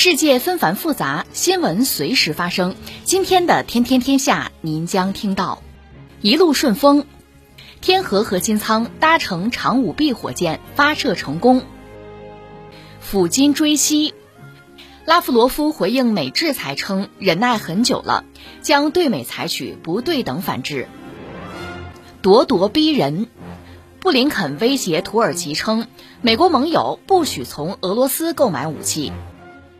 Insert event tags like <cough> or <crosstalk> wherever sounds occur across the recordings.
世界纷繁复杂，新闻随时发生。今天的《天天天下》，您将听到：一路顺风，天河核心舱搭乘长五 B 火箭发射成功；抚今追昔。拉夫罗夫回应美制裁称，忍耐很久了，将对美采取不对等反制。咄咄逼人，布林肯威胁土耳其称，美国盟友不许从俄罗斯购买武器。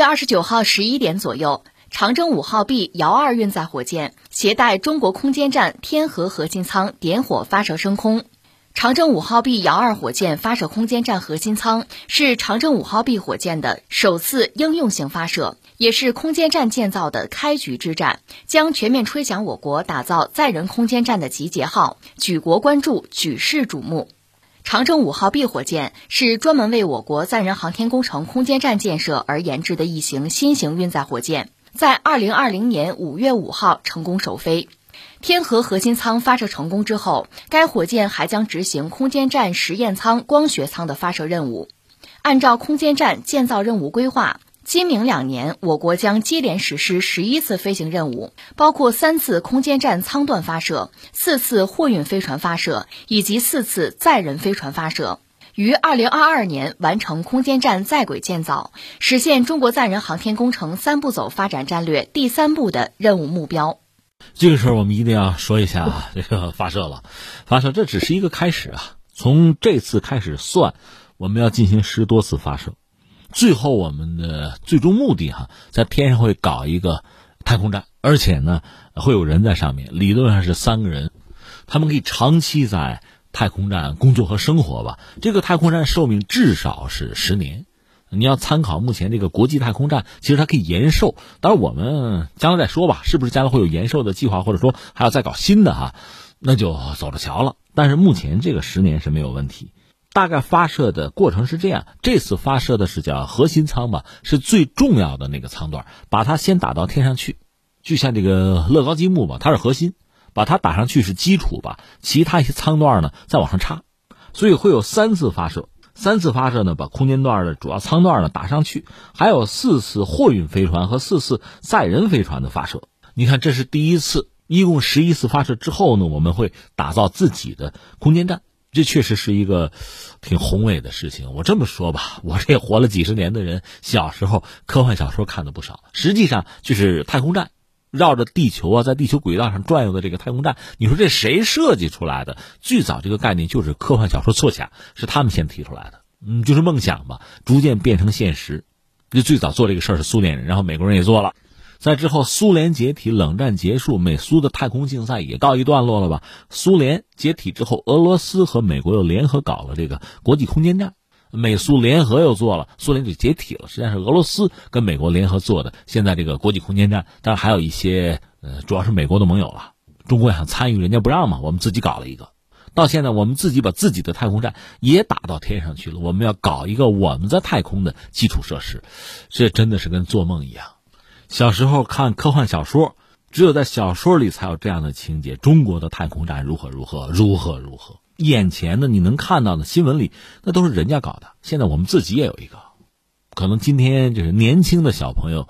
月二十九号十一点左右，长征五号 B 遥二运载火箭携带中国空间站天河核心舱点火发射升空。长征五号 B 遥二火箭发射空间站核心舱是长征五号 B 火箭的首次应用性发射，也是空间站建造的开局之战，将全面吹响我国打造载人空间站的集结号，举国关注，举世瞩目。长征五号 B 火箭是专门为我国载人航天工程空间站建设而研制的一型新型运载火箭，在二零二零年五月五号成功首飞。天河核心舱发射成功之后，该火箭还将执行空间站实验舱、光学舱的发射任务。按照空间站建造任务规划。今明两年，我国将接连实施十一次飞行任务，包括三次空间站舱段发射、四次货运飞船发射以及四次载人飞船发射，于二零二二年完成空间站在轨建造，实现中国载人航天工程三步走发展战略第三步的任务目标。这个时候，我们一定要说一下 <laughs> 这个发射了，发射这只是一个开始啊！从这次开始算，我们要进行十多次发射。最后，我们的最终目的哈，在天上会搞一个太空站，而且呢，会有人在上面，理论上是三个人，他们可以长期在太空站工作和生活吧。这个太空站寿命至少是十年，你要参考目前这个国际太空站，其实它可以延寿。当然，我们将来再说吧，是不是将来会有延寿的计划，或者说还要再搞新的哈，那就走着瞧了。但是目前这个十年是没有问题。大概发射的过程是这样，这次发射的是叫核心舱吧，是最重要的那个舱段，把它先打到天上去，就像这个乐高积木吧，它是核心，把它打上去是基础吧，其他一些舱段呢再往上插，所以会有三次发射，三次发射呢把空间段的主要舱段呢打上去，还有四次货运飞船和四次载人飞船的发射。你看，这是第一次，一共十一次发射之后呢，我们会打造自己的空间站。这确实是一个挺宏伟的事情。我这么说吧，我这活了几十年的人，小时候科幻小说看的不少。实际上就是太空站，绕着地球啊，在地球轨道上转悠的这个太空站。你说这谁设计出来的？最早这个概念就是科幻小说作家是他们先提出来的。嗯，就是梦想吧，逐渐变成现实。就最早做这个事儿是苏联人，然后美国人也做了。在之后，苏联解体，冷战结束，美苏的太空竞赛也告一段落了吧？苏联解体之后，俄罗斯和美国又联合搞了这个国际空间站，美苏联合又做了，苏联就解体了。实际上是俄罗斯跟美国联合做的。现在这个国际空间站，当然还有一些，呃，主要是美国的盟友了。中国想参与，人家不让嘛，我们自己搞了一个。到现在，我们自己把自己的太空站也打到天上去了。我们要搞一个我们在太空的基础设施，这真的是跟做梦一样。小时候看科幻小说，只有在小说里才有这样的情节：中国的太空站如何如何如何如何。眼前的你能看到的新闻里，那都是人家搞的。现在我们自己也有一个，可能今天就是年轻的小朋友，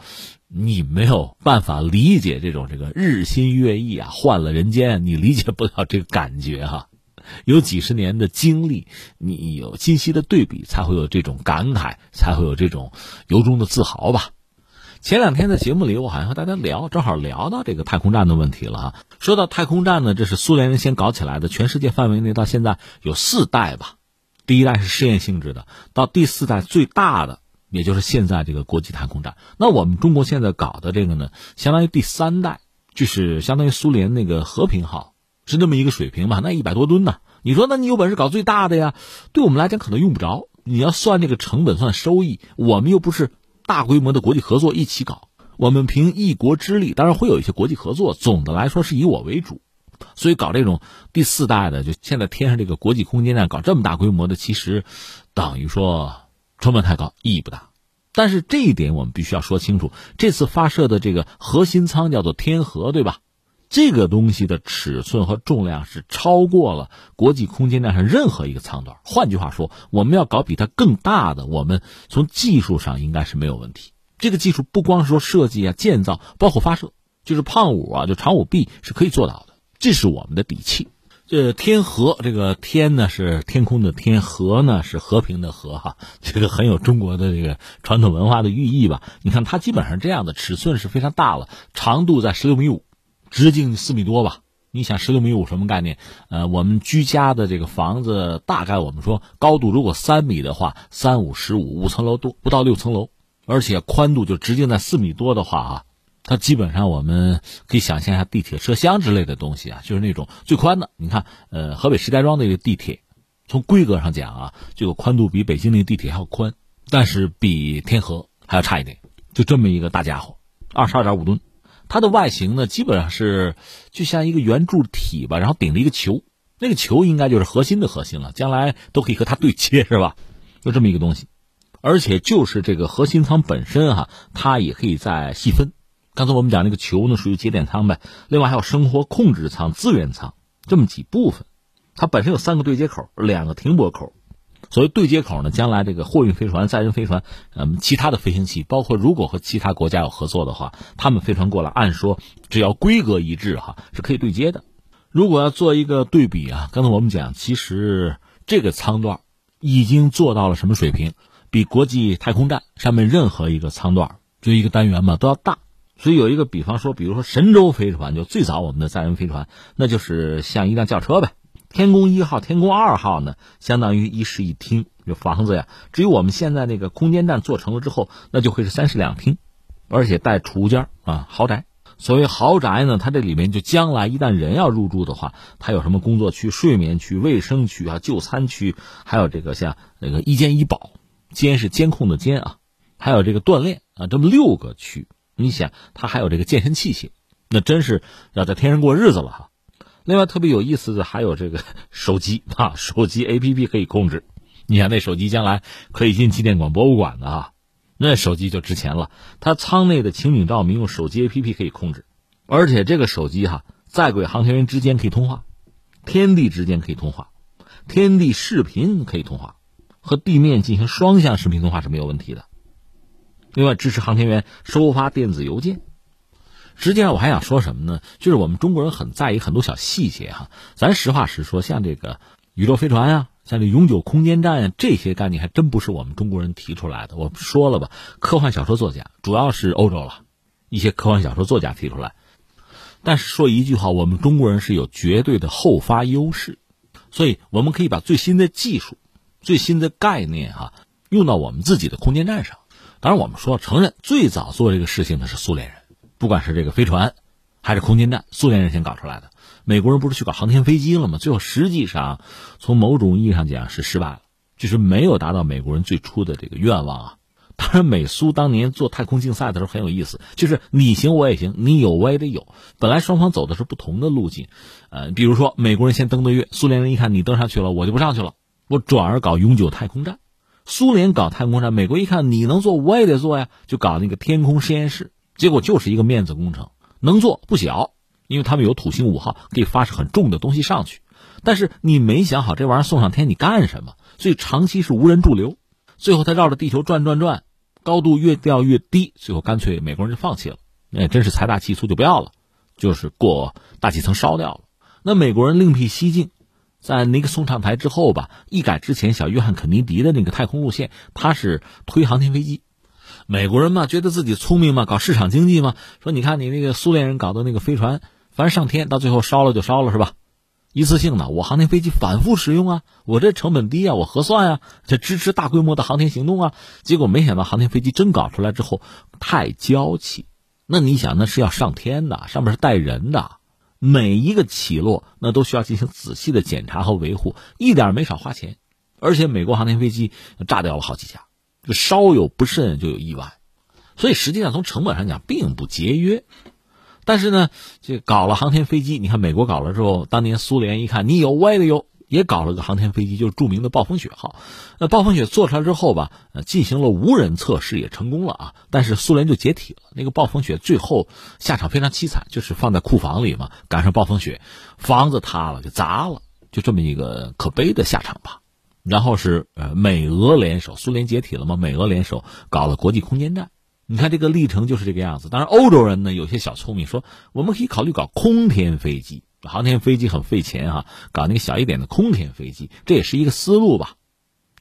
你没有办法理解这种这个日新月异啊，换了人间，你理解不了这个感觉哈。有几十年的经历，你有清晰的对比，才会有这种感慨，才会有这种由衷的自豪吧。前两天在节目里，我好像和大家聊，正好聊到这个太空站的问题了啊。说到太空站呢，这是苏联人先搞起来的，全世界范围内到现在有四代吧。第一代是试验性质的，到第四代最大的，也就是现在这个国际太空站。那我们中国现在搞的这个呢，相当于第三代，就是相当于苏联那个和平号，是那么一个水平吧？那一百多吨呢？你说，那你有本事搞最大的呀？对我们来讲可能用不着。你要算这个成本，算收益，我们又不是大规模的国际合作一起搞，我们凭一国之力，当然会有一些国际合作，总的来说是以我为主。所以搞这种第四代的，就现在天上这个国际空间站，搞这么大规模的，其实等于说成本太高，意义不大。但是这一点我们必须要说清楚，这次发射的这个核心舱叫做天河，对吧？这个东西的尺寸和重量是超过了国际空间站上任何一个舱段。换句话说，我们要搞比它更大的，我们从技术上应该是没有问题。这个技术不光是说设计啊、建造，包括发射，就是胖五啊，就长五 B 是可以做到的。这是我们的底气。这天河，这个天呢是天空的天，河呢是和平的河，哈，这个很有中国的这个传统文化的寓意吧？你看它基本上这样的尺寸是非常大了，长度在十六米五。直径四米多吧？你想十六米五什么概念？呃，我们居家的这个房子大概我们说高度如果三米的话，三五十五五层楼多不到六层楼，而且宽度就直径在四米多的话啊，它基本上我们可以想象一下地铁车厢之类的东西啊，就是那种最宽的。你看，呃，河北石家庄那个地铁，从规格上讲啊，这个宽度比北京那个地铁还要宽，但是比天河还要差一点。就这么一个大家伙，二十二点五吨。它的外形呢，基本上是就像一个圆柱体吧，然后顶着一个球，那个球应该就是核心的核心了，将来都可以和它对接，是吧？就这么一个东西，而且就是这个核心舱本身哈，它也可以再细分。刚才我们讲那个球呢，属于节点舱呗，另外还有生活控制舱、资源舱这么几部分，它本身有三个对接口，两个停泊口。所谓对接口呢，将来这个货运飞船、载人飞船，嗯，其他的飞行器，包括如果和其他国家有合作的话，他们飞船过来，按说只要规格一致哈，是可以对接的。如果要做一个对比啊，刚才我们讲，其实这个舱段已经做到了什么水平？比国际太空站上面任何一个舱段，就一个单元嘛，都要大。所以有一个比方说，比如说神舟飞船，就最早我们的载人飞船，那就是像一辆轿车呗。天宫一号、天宫二号呢，相当于一室一厅，这房子呀。至于我们现在那个空间站做成了之后，那就会是三室两厅，而且带储物间啊，豪宅。所谓豪宅呢，它这里面就将来一旦人要入住的话，它有什么工作区、睡眠区、卫生区啊、就餐区，还有这个像那个一监一保，监是监控的监啊，还有这个锻炼啊，这么六个区。你想，它还有这个健身器械，那真是要在天上过日子了哈。另外特别有意思的还有这个 <laughs> 手机啊，手机 A P P 可以控制。你看那手机将来可以进纪念馆博物馆的啊，那手机就值钱了。它舱内的情景照明用手机 A P P 可以控制，而且这个手机哈，在轨航天员之间可以通话，天地之间可以通话，天地视频可以通话，和地面进行双向视频通话是没有问题的。另外支持航天员收发电子邮件。实际上我还想说什么呢？就是我们中国人很在意很多小细节哈。咱实话实说，像这个宇宙飞船啊，像这永久空间站呀，这些概念还真不是我们中国人提出来的。我说了吧，科幻小说作家主要是欧洲了，一些科幻小说作家提出来。但是说一句话，我们中国人是有绝对的后发优势，所以我们可以把最新的技术、最新的概念哈用到我们自己的空间站上。当然，我们说承认最早做这个事情的是苏联人。不管是这个飞船，还是空间站，苏联人先搞出来的。美国人不是去搞航天飞机了吗？最后实际上，从某种意义上讲是失败了，就是没有达到美国人最初的这个愿望啊。当然，美苏当年做太空竞赛的时候很有意思，就是你行我也行，你有我也得有。本来双方走的是不同的路径，呃，比如说美国人先登的月，苏联人一看你登上去了，我就不上去了，我转而搞永久太空站。苏联搞太空站，美国一看你能做，我也得做呀，就搞那个天空实验室。结果就是一个面子工程，能做不小，因为他们有土星五号可以发射很重的东西上去，但是你没想好这玩意儿送上天你干什么，所以长期是无人驻留，最后他绕着地球转转转，高度越掉越低，最后干脆美国人就放弃了，那真是财大气粗就不要了，就是过大气层烧掉了。那美国人另辟蹊径，在尼克松上台之后吧，一改之前小约翰肯尼迪的那个太空路线，他是推航天飞机。美国人嘛，觉得自己聪明嘛，搞市场经济嘛，说你看你那个苏联人搞的那个飞船，反正上天到最后烧了就烧了是吧？一次性的，我航天飞机反复使用啊，我这成本低啊，我合算啊，这支持大规模的航天行动啊。结果没想到航天飞机真搞出来之后太娇气，那你想那是要上天的，上面是带人的，每一个起落那都需要进行仔细的检查和维护，一点没少花钱。而且美国航天飞机炸掉了好几架，就稍有不慎就有意外，所以实际上从成本上讲并不节约。但是呢，这搞了航天飞机，你看美国搞了之后，当年苏联一看你有，我也有，也搞了个航天飞机，就是著名的暴风雪号。那暴风雪做出来之后吧，呃，进行了无人测试也成功了啊，但是苏联就解体了。那个暴风雪最后下场非常凄惨，就是放在库房里嘛，赶上暴风雪，房子塌了，给砸了，就这么一个可悲的下场吧。然后是呃，美俄联手，苏联解体了嘛，美俄联手搞了国际空间站。你看这个历程就是这个样子。当然，欧洲人呢有些小聪明，说我们可以考虑搞空天飞机，航天飞机很费钱哈，搞那个小一点的空天飞机，这也是一个思路吧。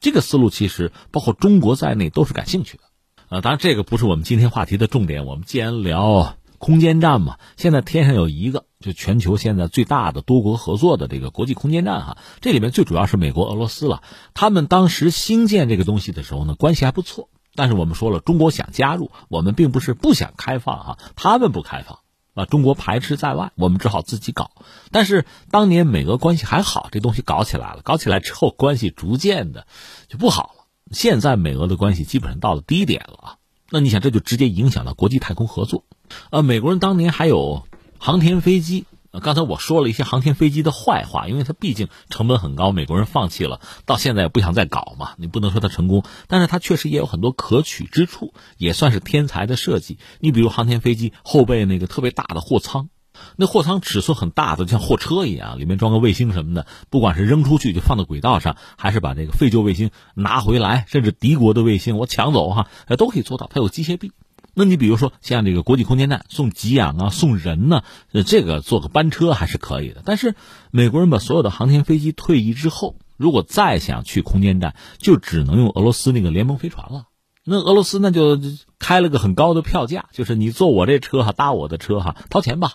这个思路其实包括中国在内都是感兴趣的。呃，当然这个不是我们今天话题的重点。我们既然聊空间站嘛，现在天上有一个，就全球现在最大的多国合作的这个国际空间站哈，这里面最主要是美国、俄罗斯了。他们当时兴建这个东西的时候呢，关系还不错。但是我们说了，中国想加入，我们并不是不想开放哈，他们不开放，啊，中国排斥在外，我们只好自己搞。但是当年美俄关系还好，这东西搞起来了，搞起来之后关系逐渐的就不好了。现在美俄的关系基本上到了低点了啊，那你想这就直接影响到国际太空合作，呃，美国人当年还有航天飞机。刚才我说了一些航天飞机的坏话，因为它毕竟成本很高，美国人放弃了，到现在也不想再搞嘛。你不能说它成功，但是它确实也有很多可取之处，也算是天才的设计。你比如航天飞机后背那个特别大的货舱，那货舱尺寸很大的，像货车一样，里面装个卫星什么的，不管是扔出去就放到轨道上，还是把这个废旧卫星拿回来，甚至敌国的卫星我抢走哈，都可以做到。它有机械臂。那你比如说像这个国际空间站送给养啊送人呢，这个坐个班车还是可以的。但是美国人把所有的航天飞机退役之后，如果再想去空间站，就只能用俄罗斯那个联盟飞船了。那俄罗斯那就开了个很高的票价，就是你坐我这车哈，搭我的车哈，掏钱吧，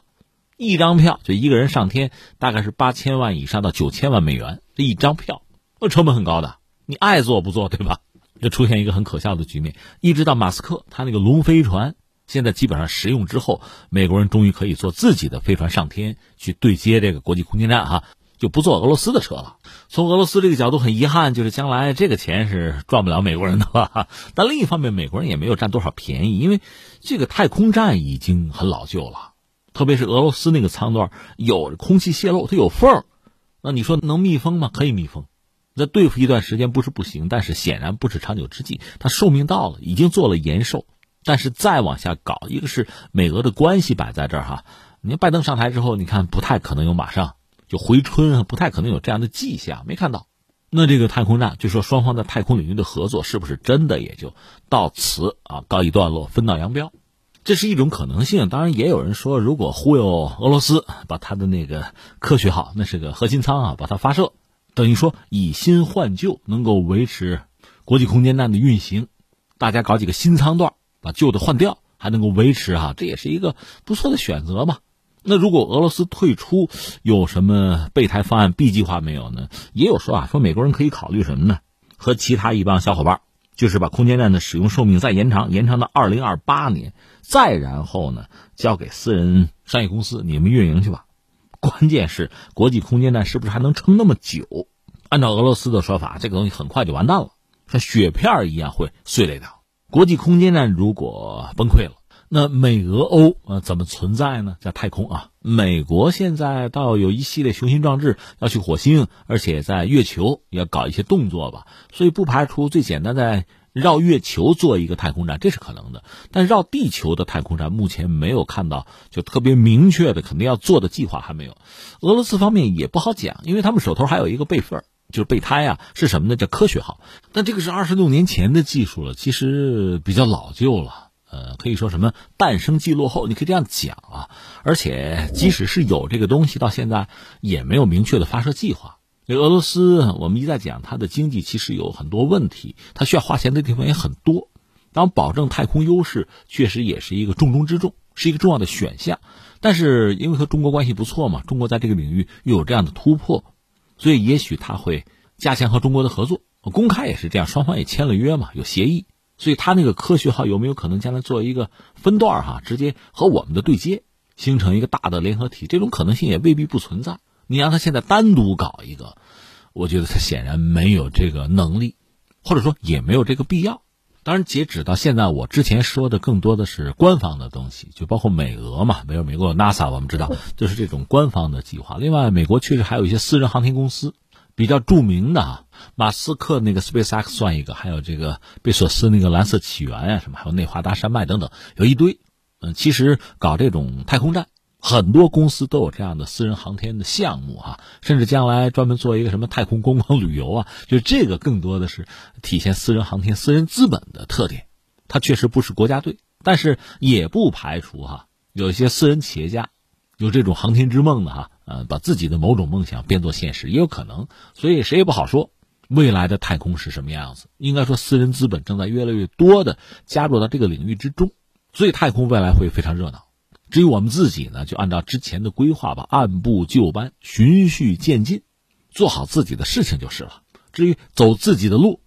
一张票就一个人上天，大概是八千万以上到九千万美元这一张票，那成本很高的，你爱坐不坐对吧？就出现一个很可笑的局面，一直到马斯克他那个龙飞船现在基本上实用之后，美国人终于可以坐自己的飞船上天去对接这个国际空间站哈，就不坐俄罗斯的车了。从俄罗斯这个角度很遗憾，就是将来这个钱是赚不了美国人的了。<laughs> 但另一方面，美国人也没有占多少便宜，因为这个太空站已经很老旧了，特别是俄罗斯那个舱段有空气泄漏，它有缝那你说能密封吗？可以密封。那对付一段时间不是不行，但是显然不是长久之计。它寿命到了，已经做了延寿，但是再往下搞，一个是美俄的关系摆在这儿哈。你看拜登上台之后，你看不太可能有马上就回春，不太可能有这样的迹象，没看到。那这个太空站，就说双方在太空领域的合作是不是真的也就到此啊告一段落，分道扬镳？这是一种可能性。当然，也有人说，如果忽悠俄罗斯把他的那个科学号，那是个核心舱啊，把它发射。等于说以新换旧，能够维持国际空间站的运行。大家搞几个新舱段，把旧的换掉，还能够维持哈，这也是一个不错的选择嘛。那如果俄罗斯退出，有什么备胎方案、B 计划没有呢？也有说啊，说美国人可以考虑什么呢？和其他一帮小伙伴，就是把空间站的使用寿命再延长，延长到二零二八年，再然后呢，交给私人商业公司，你们运营去吧。关键是国际空间站是不是还能撑那么久？按照俄罗斯的说法，这个东西很快就完蛋了，像雪片一样会碎裂掉。国际空间站如果崩溃了，那美俄欧呃怎么存在呢？在太空啊，美国现在倒有一系列雄心壮志要去火星，而且在月球要搞一些动作吧，所以不排除最简单在。绕月球做一个太空站，这是可能的，但绕地球的太空站目前没有看到就特别明确的肯定要做的计划还没有。俄罗斯方面也不好讲，因为他们手头还有一个备份就是备胎啊，是什么呢？叫科学号。但这个是二十六年前的技术了，其实比较老旧了，呃，可以说什么诞生即落后，你可以这样讲啊。而且即使是有这个东西，到现在也没有明确的发射计划。这俄罗斯，我们一再讲，它的经济其实有很多问题，它需要花钱的地方也很多。当保证太空优势确实也是一个重中之重，是一个重要的选项。但是因为和中国关系不错嘛，中国在这个领域又有这样的突破，所以也许他会加强和中国的合作。公开也是这样，双方也签了约嘛，有协议。所以他那个科学号有没有可能将来做一个分段哈，直接和我们的对接，形成一个大的联合体？这种可能性也未必不存在。你让他现在单独搞一个，我觉得他显然没有这个能力，或者说也没有这个必要。当然，截止到现在，我之前说的更多的是官方的东西，就包括美俄嘛，没有美国 NASA，我们知道就是这种官方的计划。另外，美国确实还有一些私人航天公司，比较著名的啊，马斯克那个 SpaceX 算一个，还有这个贝索斯那个蓝色起源啊，什么还有内华达山脉等等，有一堆。嗯，其实搞这种太空站。很多公司都有这样的私人航天的项目哈，甚至将来专门做一个什么太空观光旅游啊，就这个更多的是体现私人航天、私人资本的特点。它确实不是国家队，但是也不排除哈，有一些私人企业家有这种航天之梦的哈，呃，把自己的某种梦想变作现实也有可能。所以谁也不好说未来的太空是什么样子。应该说，私人资本正在越来越多的加入到这个领域之中，所以太空未来会非常热闹。至于我们自己呢，就按照之前的规划吧，按部就班，循序渐进，做好自己的事情就是了。至于走自己的路，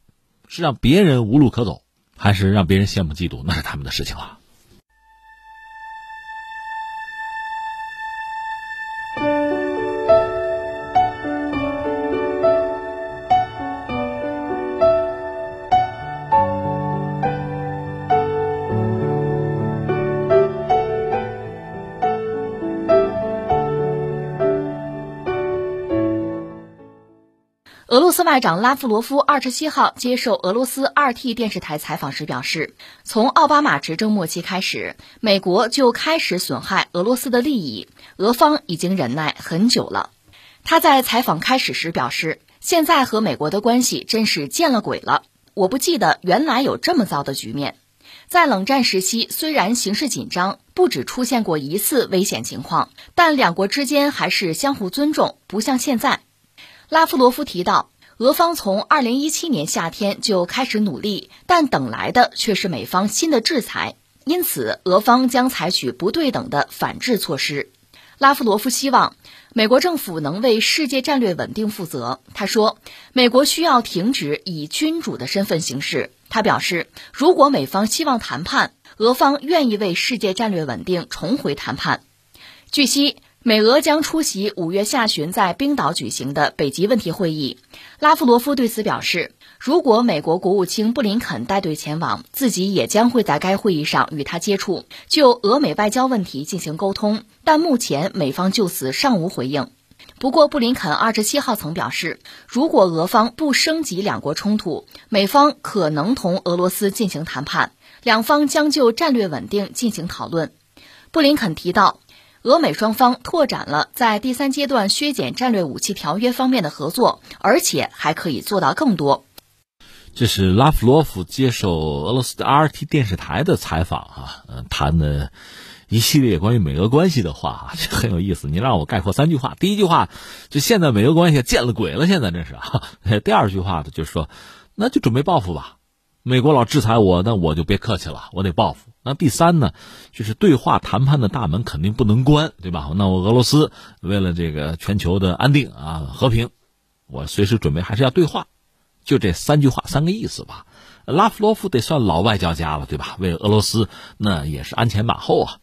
是让别人无路可走，还是让别人羡慕嫉妒，那是他们的事情了。外长拉夫罗夫二十七号接受俄罗斯 RT 电视台采访时表示，从奥巴马执政末期开始，美国就开始损害俄罗斯的利益，俄方已经忍耐很久了。他在采访开始时表示，现在和美国的关系真是见了鬼了。我不记得原来有这么糟的局面。在冷战时期，虽然形势紧张，不止出现过一次危险情况，但两国之间还是相互尊重，不像现在。拉夫罗夫提到，俄方从二零一七年夏天就开始努力，但等来的却是美方新的制裁，因此俄方将采取不对等的反制措施。拉夫罗夫希望美国政府能为世界战略稳定负责。他说，美国需要停止以君主的身份行事。他表示，如果美方希望谈判，俄方愿意为世界战略稳定重回谈判。据悉。美俄将出席五月下旬在冰岛举行的北极问题会议。拉夫罗夫对此表示，如果美国国务卿布林肯带队前往，自己也将会在该会议上与他接触，就俄美外交问题进行沟通。但目前美方就此尚无回应。不过，布林肯二十七号曾表示，如果俄方不升级两国冲突，美方可能同俄罗斯进行谈判，两方将就战略稳定进行讨论。布林肯提到。俄美双方拓展了在第三阶段削减战略武器条约方面的合作，而且还可以做到更多。这是拉夫罗夫接受俄罗斯的 RT 电视台的采访啊，嗯，谈的一系列关于美俄关系的话啊，这很有意思。你让我概括三句话：第一句话，就现在美俄关系见了鬼了，现在真是啊。<laughs> 第二句话呢，就是说，那就准备报复吧。美国老制裁我，那我就别客气了，我得报复。那第三呢，就是对话谈判的大门肯定不能关，对吧？那我俄罗斯为了这个全球的安定啊和平，我随时准备还是要对话。就这三句话，三个意思吧。拉夫罗夫得算老外交家了，对吧？为俄罗斯那也是鞍前马后啊，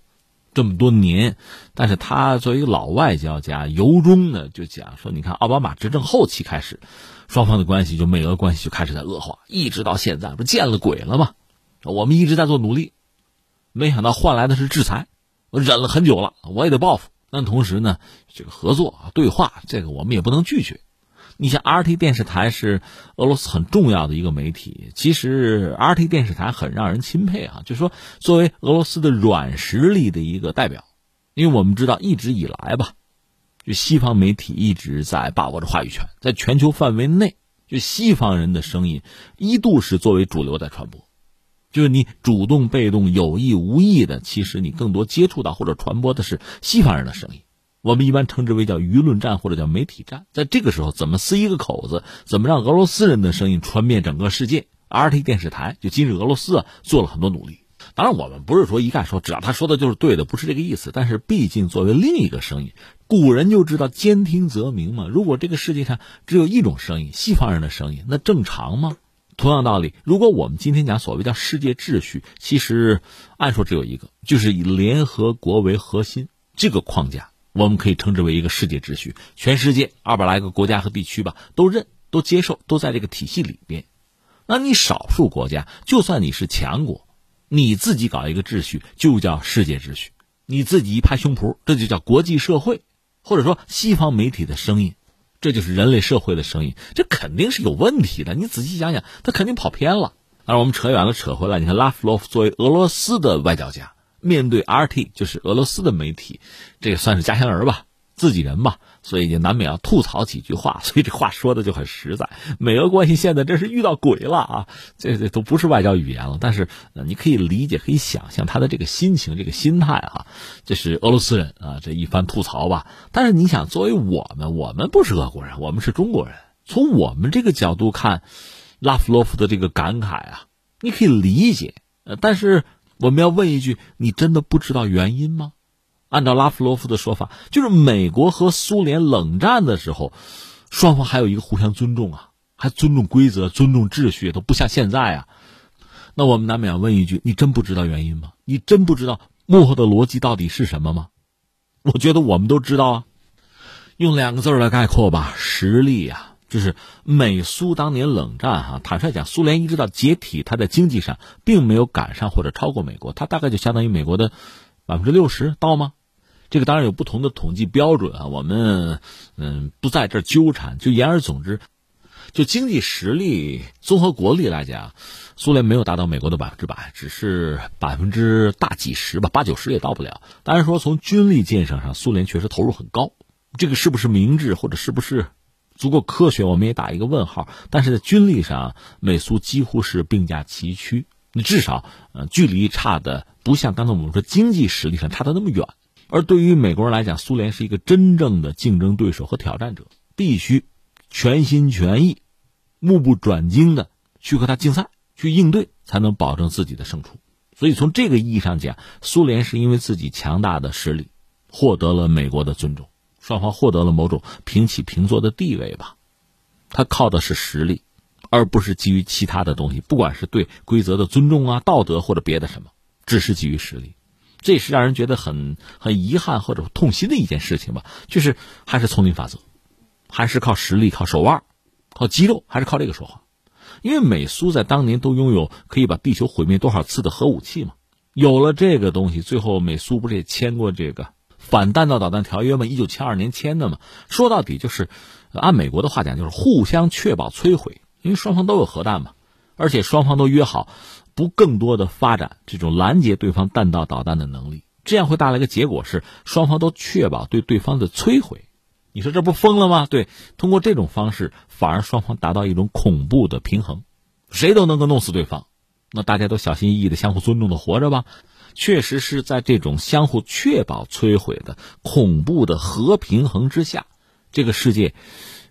这么多年。但是他作为一个老外交家，由衷的就讲说，你看奥巴马执政后期开始。双方的关系就美俄关系就开始在恶化，一直到现在不见了鬼了吗？我们一直在做努力，没想到换来的是制裁。我忍了很久了，我也得报复。但同时呢，这个合作啊对话，这个我们也不能拒绝。你像 RT 电视台是俄罗斯很重要的一个媒体，其实 RT 电视台很让人钦佩啊，就是说作为俄罗斯的软实力的一个代表，因为我们知道一直以来吧。就西方媒体一直在把握着话语权，在全球范围内，就西方人的声音一度是作为主流在传播。就是你主动、被动、有意无意的，其实你更多接触到或者传播的是西方人的声音。我们一般称之为叫舆论战或者叫媒体战。在这个时候，怎么撕一个口子，怎么让俄罗斯人的声音传遍整个世界，RT 电视台就今日俄罗斯啊做了很多努力。当然，我们不是说一概说只要他说的就是对的，不是这个意思。但是，毕竟作为另一个声音，古人就知道兼听则明嘛。如果这个世界上只有一种声音，西方人的声音，那正常吗？同样道理，如果我们今天讲所谓叫世界秩序，其实按说只有一个，就是以联合国为核心这个框架，我们可以称之为一个世界秩序。全世界二百来个国家和地区吧，都认、都接受、都在这个体系里边。那你少数国家，就算你是强国。你自己搞一个秩序，就叫世界秩序；你自己一拍胸脯，这就叫国际社会，或者说西方媒体的声音，这就是人类社会的声音。这肯定是有问题的。你仔细想想，他肯定跑偏了。那我们扯远了，扯回来，你看拉夫罗夫作为俄罗斯的外交家，面对 RT 就是俄罗斯的媒体，这也算是家乡人吧。自己人吧，所以就难免要吐槽几句话，<laughs> 所以这话说的就很实在。美俄关系现在真是遇到鬼了啊！这这都不是外交语言了，但是你可以理解，可以想象他的这个心情、这个心态啊。这是俄罗斯人啊，这一番吐槽吧。但是你想，作为我们，我们不是俄国人，我们是中国人，从我们这个角度看，拉夫罗夫的这个感慨啊，你可以理解。呃，但是我们要问一句：你真的不知道原因吗？按照拉夫罗夫的说法，就是美国和苏联冷战的时候，双方还有一个互相尊重啊，还尊重规则、尊重秩序，都不像现在啊。那我们难免要问一句：你真不知道原因吗？你真不知道幕后的逻辑到底是什么吗？我觉得我们都知道啊。用两个字来概括吧，实力啊，就是美苏当年冷战哈。坦率讲，苏联一直到解体，它在经济上并没有赶上或者超过美国，它大概就相当于美国的百分之六十到吗？这个当然有不同的统计标准啊，我们嗯不在这纠缠。就言而总之，就经济实力、综合国力来讲，苏联没有达到美国的百分之百，只是百分之大几十吧，八九十也到不了。当然说从军力建设上，苏联确实投入很高，这个是不是明智或者是不是足够科学，我们也打一个问号。但是在军力上，美苏几乎是并驾齐驱，你至少呃距离差的不像刚才我们说经济实力上差的那么远。而对于美国人来讲，苏联是一个真正的竞争对手和挑战者，必须全心全意、目不转睛的去和他竞赛、去应对，才能保证自己的胜出。所以从这个意义上讲，苏联是因为自己强大的实力，获得了美国的尊重，双方获得了某种平起平坐的地位吧。他靠的是实力，而不是基于其他的东西，不管是对规则的尊重啊、道德或者别的什么，只是基于实力。这是让人觉得很很遗憾或者痛心的一件事情吧，就是还是丛林法则，还是靠实力、靠手腕、靠肌肉，还是靠这个说话。因为美苏在当年都拥有可以把地球毁灭多少次的核武器嘛，有了这个东西，最后美苏不是也签过这个反弹道导弹条约吗？一九七二年签的嘛。说到底就是，按美国的话讲，就是互相确保摧毁，因为双方都有核弹嘛，而且双方都约好。不更多的发展这种拦截对方弹道导弹的能力，这样会带来一个结果是双方都确保对对方的摧毁。你说这不疯了吗？对，通过这种方式，反而双方达到一种恐怖的平衡，谁都能够弄死对方。那大家都小心翼翼的、相互尊重的活着吧。确实是在这种相互确保摧毁的恐怖的核平衡之下，这个世界。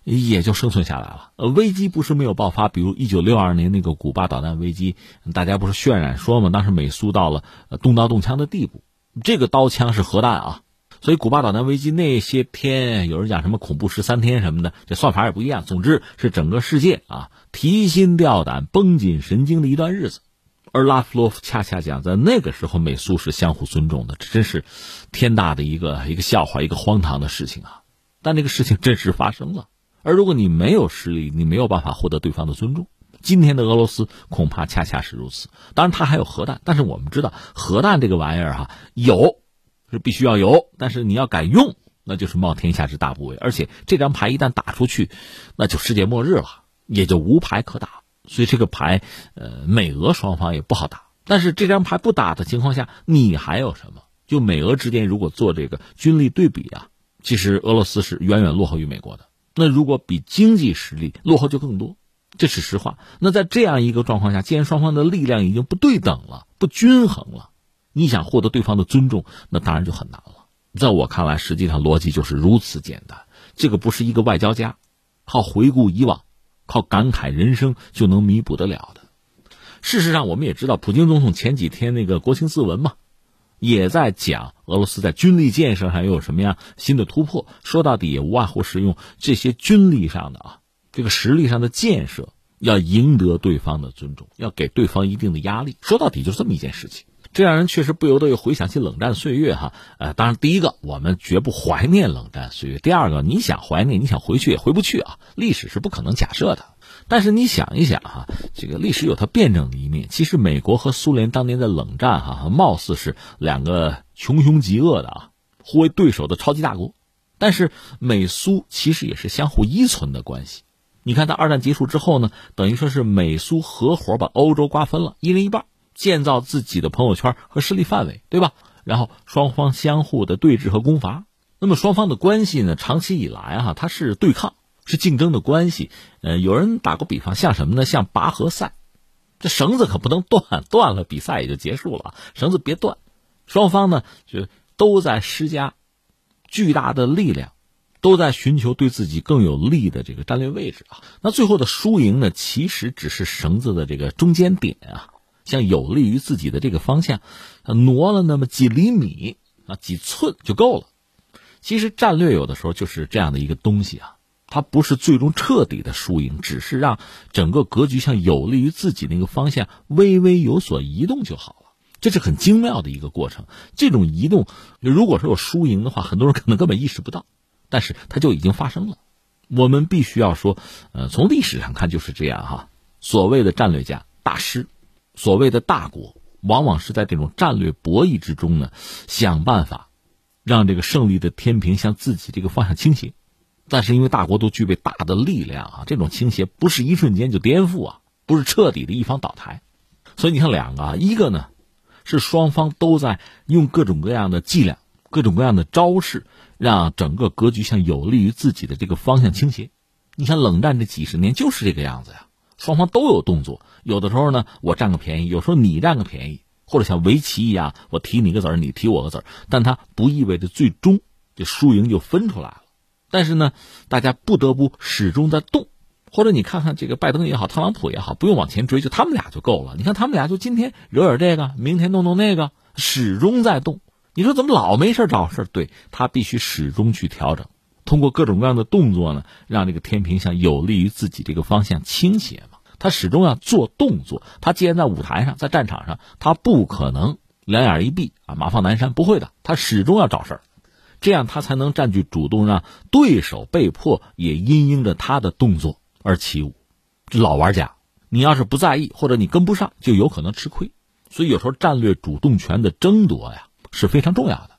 也就生存下来了。呃，危机不是没有爆发，比如一九六二年那个古巴导弹危机，大家不是渲染说嘛，当时美苏到了动刀动枪的地步。这个刀枪是核弹啊，所以古巴导弹危机那些天，有人讲什么恐怖十三天什么的，这算法也不一样。总之是整个世界啊提心吊胆、绷紧神经的一段日子。而拉夫罗夫恰恰讲，在那个时候美苏是相互尊重的，这真是天大的一个一个笑话，一个荒唐的事情啊！但这个事情真实发生了。而如果你没有实力，你没有办法获得对方的尊重。今天的俄罗斯恐怕恰恰是如此。当然，它还有核弹，但是我们知道，核弹这个玩意儿哈，有是必须要有，但是你要敢用，那就是冒天下之大不韪。而且这张牌一旦打出去，那就世界末日了，也就无牌可打。所以这个牌，呃，美俄双方也不好打。但是这张牌不打的情况下，你还有什么？就美俄之间如果做这个军力对比啊，其实俄罗斯是远远落后于美国的。那如果比经济实力落后就更多，这是实话。那在这样一个状况下，既然双方的力量已经不对等了、不均衡了，你想获得对方的尊重，那当然就很难了。在我看来，实际上逻辑就是如此简单。这个不是一个外交家靠回顾以往、靠感慨人生就能弥补得了的。事实上，我们也知道，普京总统前几天那个国情咨文嘛，也在讲俄罗斯在军力建设上又有什么样新的突破。说到底，也无外乎是用这些军力上的啊，这个实力上的建设，要赢得对方的尊重，要给对方一定的压力。说到底，就是这么一件事情。这让人确实不由得又回想起冷战岁月哈，呃，当然第一个我们绝不怀念冷战岁月，第二个你想怀念，你想回去也回不去啊，历史是不可能假设的。但是你想一想哈，这个历史有它辩证的一面。其实美国和苏联当年的冷战哈，貌似是两个穷凶极恶的啊，互为对手的超级大国，但是美苏其实也是相互依存的关系。你看，在二战结束之后呢，等于说是美苏合伙把欧洲瓜分了，一人一半。建造自己的朋友圈和势力范围，对吧？然后双方相互的对峙和攻伐。那么双方的关系呢？长期以来哈，它是对抗，是竞争的关系。呃，有人打过比方，像什么呢？像拔河赛，这绳子可不能断，<laughs> 断了比赛也就结束了。绳子别断，双方呢就都在施加巨大的力量，都在寻求对自己更有利的这个战略位置啊。那最后的输赢呢，其实只是绳子的这个中间点啊。向有利于自己的这个方向，挪了那么几厘米啊，几寸就够了。其实战略有的时候就是这样的一个东西啊，它不是最终彻底的输赢，只是让整个格局向有利于自己那个方向微微有所移动就好了。这是很精妙的一个过程。这种移动，如果说有输赢的话，很多人可能根本意识不到，但是它就已经发生了。我们必须要说，呃，从历史上看就是这样哈。所谓的战略家大师。所谓的大国，往往是在这种战略博弈之中呢，想办法让这个胜利的天平向自己这个方向倾斜。但是因为大国都具备大的力量啊，这种倾斜不是一瞬间就颠覆啊，不是彻底的一方倒台。所以你看两个啊，一个呢是双方都在用各种各样的伎俩、各种各样的招式，让整个格局向有利于自己的这个方向倾斜。你看冷战这几十年就是这个样子呀。双方都有动作，有的时候呢，我占个便宜；有时候你占个便宜，或者像围棋一样，我提你个子儿，你提我个子儿。但它不意味着最终这输赢就分出来了。但是呢，大家不得不始终在动。或者你看看这个拜登也好，特朗普也好，不用往前追，就他们俩就够了。你看他们俩就今天惹惹这个，明天弄弄那个，始终在动。你说怎么老没事找事对他必须始终去调整。通过各种各样的动作呢，让这个天平向有利于自己这个方向倾斜嘛。他始终要做动作。他既然在舞台上，在战场上，他不可能两眼一闭啊，马放南山，不会的。他始终要找事儿，这样他才能占据主动，让对手被迫也因应着他的动作而起舞。老玩家，你要是不在意或者你跟不上，就有可能吃亏。所以有时候战略主动权的争夺呀是非常重要的，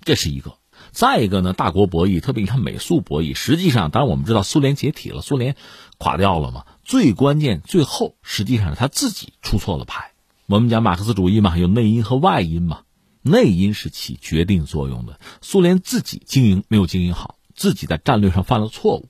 这是一个。再一个呢，大国博弈，特别你看美苏博弈，实际上，当然我们知道苏联解体了，苏联垮掉了嘛。最关键，最后实际上是他自己出错了牌。我们讲马克思主义嘛，有内因和外因嘛。内因是起决定作用的，苏联自己经营没有经营好，自己在战略上犯了错误，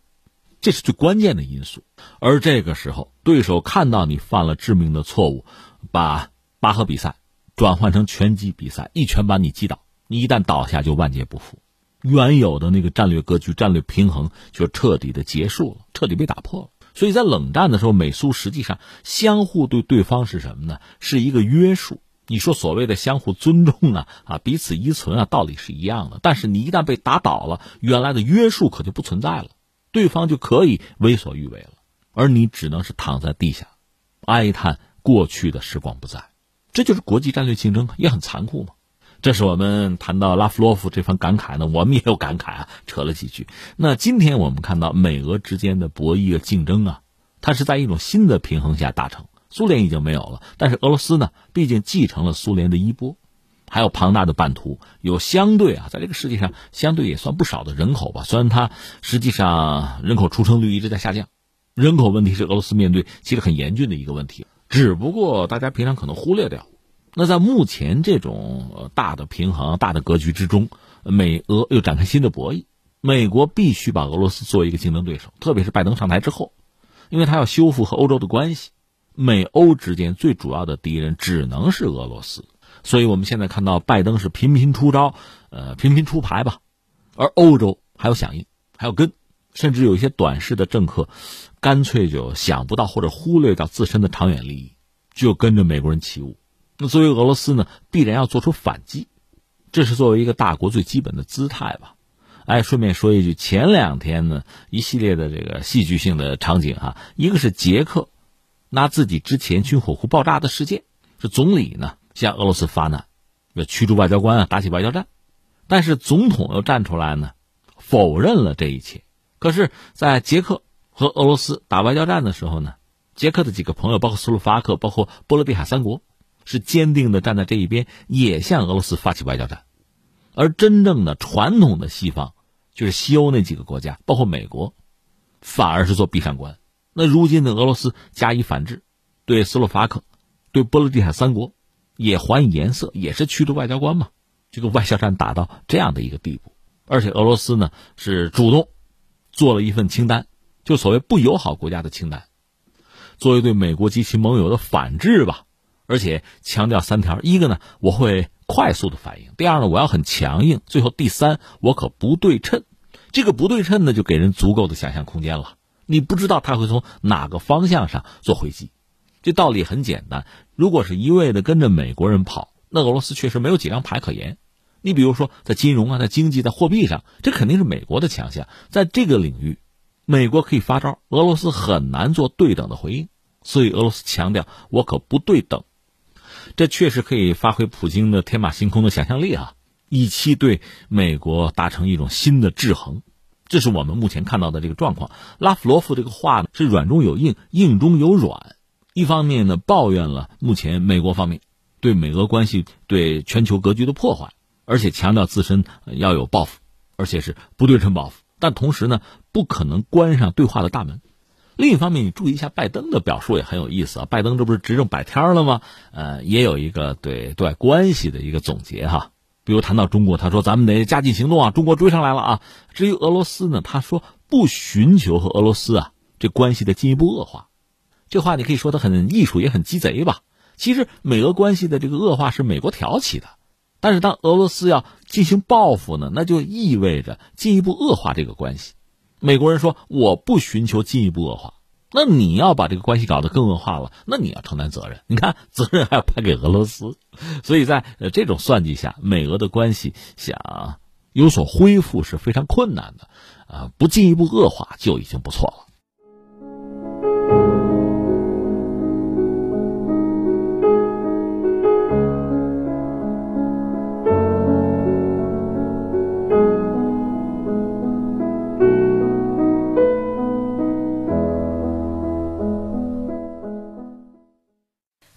这是最关键的因素。而这个时候，对手看到你犯了致命的错误，把拔河比赛转换成拳击比赛，一拳把你击倒。你一旦倒下，就万劫不复，原有的那个战略格局、战略平衡就彻底的结束了，彻底被打破了。所以在冷战的时候，美苏实际上相互对对方是什么呢？是一个约束。你说所谓的相互尊重啊，啊，彼此依存啊，道理是一样的。但是你一旦被打倒了，原来的约束可就不存在了，对方就可以为所欲为了，而你只能是躺在地下，哀叹过去的时光不在。这就是国际战略竞争，也很残酷嘛。这是我们谈到拉夫洛夫这番感慨呢，我们也有感慨啊，扯了几句。那今天我们看到美俄之间的博弈的竞争啊，它是在一种新的平衡下达成。苏联已经没有了，但是俄罗斯呢，毕竟继承了苏联的衣钵，还有庞大的版图，有相对啊，在这个世界上相对也算不少的人口吧。虽然它实际上人口出生率一直在下降，人口问题是俄罗斯面对其实很严峻的一个问题，只不过大家平常可能忽略掉。那在目前这种大的平衡、大的格局之中，美俄又展开新的博弈。美国必须把俄罗斯作为一个竞争对手，特别是拜登上台之后，因为他要修复和欧洲的关系。美欧之间最主要的敌人只能是俄罗斯，所以我们现在看到拜登是频频出招，呃，频频出牌吧，而欧洲还有响应，还有跟，甚至有一些短视的政客，干脆就想不到或者忽略掉自身的长远利益。就跟着美国人起舞。那作为俄罗斯呢，必然要做出反击，这是作为一个大国最基本的姿态吧。哎，顺便说一句，前两天呢，一系列的这个戏剧性的场景哈，一个是捷克拿自己之前军火库爆炸的事件，是总理呢向俄罗斯发难，要驱逐外交官啊，打起外交战，但是总统又站出来呢，否认了这一切。可是，在捷克和俄罗斯打外交战的时候呢，捷克的几个朋友，包括斯洛伐克，包括波罗的海三国，是坚定的站在这一边，也向俄罗斯发起外交战。而真正的传统的西方，就是西欧那几个国家，包括美国，反而是做闭上关。那如今的俄罗斯加以反制，对斯洛伐克、对波罗的海三国也还以颜色，也是驱逐外交官嘛。这个外交战打到这样的一个地步，而且俄罗斯呢是主动。做了一份清单，就所谓不友好国家的清单，作为对美国及其盟友的反制吧。而且强调三条：一个呢，我会快速的反应；第二呢，我要很强硬；最后第三，我可不对称。这个不对称呢，就给人足够的想象空间了。你不知道他会从哪个方向上做回击。这道理很简单：如果是一味的跟着美国人跑，那俄罗斯确实没有几张牌可言。你比如说，在金融啊，在经济，在货币上，这肯定是美国的强项。在这个领域，美国可以发招，俄罗斯很难做对等的回应。所以俄罗斯强调，我可不对等。这确实可以发挥普京的天马行空的想象力啊，以期对美国达成一种新的制衡。这是我们目前看到的这个状况。拉夫罗夫这个话呢，是软中有硬，硬中有软。一方面呢，抱怨了目前美国方面对美俄关系、对全球格局的破坏。而且强调自身要有报复，而且是不对称报复，但同时呢，不可能关上对话的大门。另一方面，你注意一下拜登的表述也很有意思啊。拜登这不是执政百天了吗？呃，也有一个对对外关系的一个总结哈。比如谈到中国，他说咱们得加紧行动啊，中国追上来了啊。至于俄罗斯呢，他说不寻求和俄罗斯啊这关系的进一步恶化。这话你可以说的很艺术，也很鸡贼吧。其实美俄关系的这个恶化是美国挑起的。但是，当俄罗斯要进行报复呢，那就意味着进一步恶化这个关系。美国人说：“我不寻求进一步恶化。”那你要把这个关系搞得更恶化了，那你要承担责任。你看，<laughs> 责任还要判给俄罗斯。所以在呃这种算计下，美俄的关系想有所恢复是非常困难的。啊，不进一步恶化就已经不错了。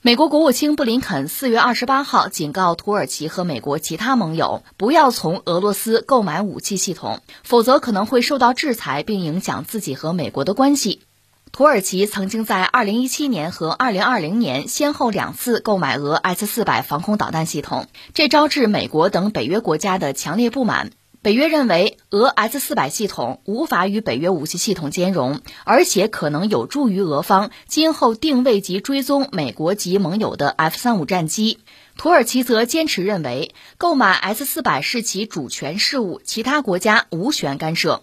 美国国务卿布林肯四月二十八号警告土耳其和美国其他盟友，不要从俄罗斯购买武器系统，否则可能会受到制裁，并影响自己和美国的关系。土耳其曾经在二零一七年和二零二零年先后两次购买俄 S 四百防空导弹系统，这招致美国等北约国家的强烈不满。北约认为，俄 S 四百系统无法与北约武器系统兼容，而且可能有助于俄方今后定位及追踪美国及盟友的 F 三五战机。土耳其则坚持认为，购买 S 四百是其主权事务，其他国家无权干涉。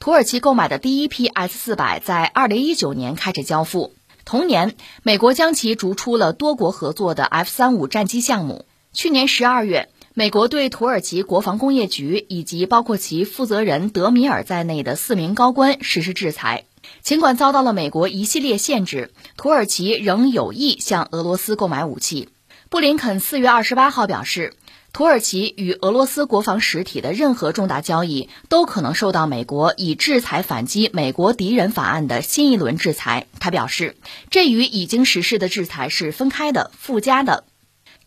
土耳其购买的第一批 S 四百在二零一九年开始交付，同年，美国将其逐出了多国合作的 F 三五战机项目。去年十二月。美国对土耳其国防工业局以及包括其负责人德米尔在内的四名高官实施制裁。尽管遭到了美国一系列限制，土耳其仍有意向俄罗斯购买武器。布林肯四月二十八号表示，土耳其与俄罗斯国防实体的任何重大交易都可能受到美国以制裁反击美国敌人法案的新一轮制裁。他表示，这与已经实施的制裁是分开的、附加的。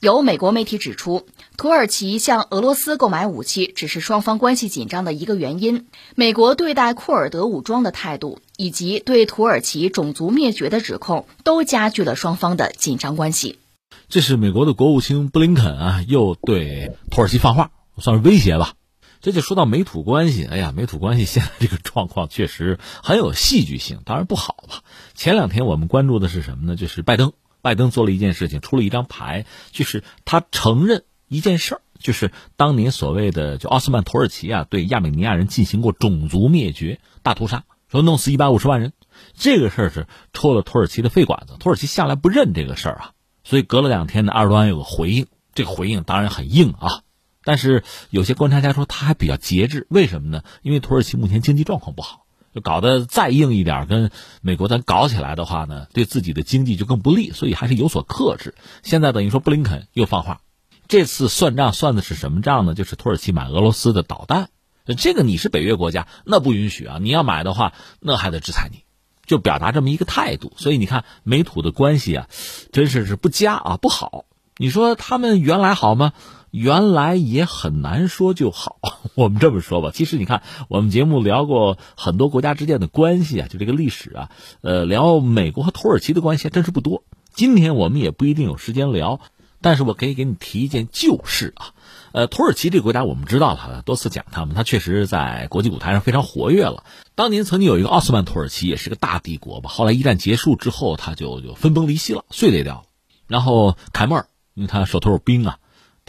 有美国媒体指出，土耳其向俄罗斯购买武器只是双方关系紧张的一个原因。美国对待库尔德武装的态度，以及对土耳其种族灭绝的指控，都加剧了双方的紧张关系。这是美国的国务卿布林肯啊，又对土耳其放话，算是威胁吧。这就说到美土关系，哎呀，美土关系现在这个状况确实很有戏剧性，当然不好吧。前两天我们关注的是什么呢？就是拜登。拜登做了一件事情，出了一张牌，就是他承认一件事儿，就是当年所谓的就奥斯曼土耳其啊，对亚美尼亚人进行过种族灭绝、大屠杀，说弄死一百五十万人，这个事儿是戳了土耳其的肺管子。土耳其向来不认这个事儿啊，所以隔了两天呢，埃尔多安有个回应，这个回应当然很硬啊。但是有些观察家说他还比较节制，为什么呢？因为土耳其目前经济状况不好，搞得再硬一点，跟美国咱搞起来的话呢，对自己的经济就更不利，所以还是有所克制。现在等于说布林肯又放话，这次算账算的是什么账呢？就是土耳其买俄罗斯的导弹，这个你是北约国家，那不允许啊！你要买的话，那还得制裁你，就表达这么一个态度。所以你看美土的关系啊，真是是不佳啊，不好。你说他们原来好吗？原来也很难说就好。<laughs> 我们这么说吧，其实你看，我们节目聊过很多国家之间的关系啊，就这个历史啊，呃，聊美国和土耳其的关系还真是不多。今天我们也不一定有时间聊，但是我可以给你提一件旧事啊。呃，土耳其这个国家我们知道了，多次讲他们，他确实在国际舞台上非常活跃了。当年曾经有一个奥斯曼土耳其，也是个大帝国吧。后来一战结束之后，他就就分崩离析了，碎裂掉了。然后凯末尔，因为他手头有兵啊。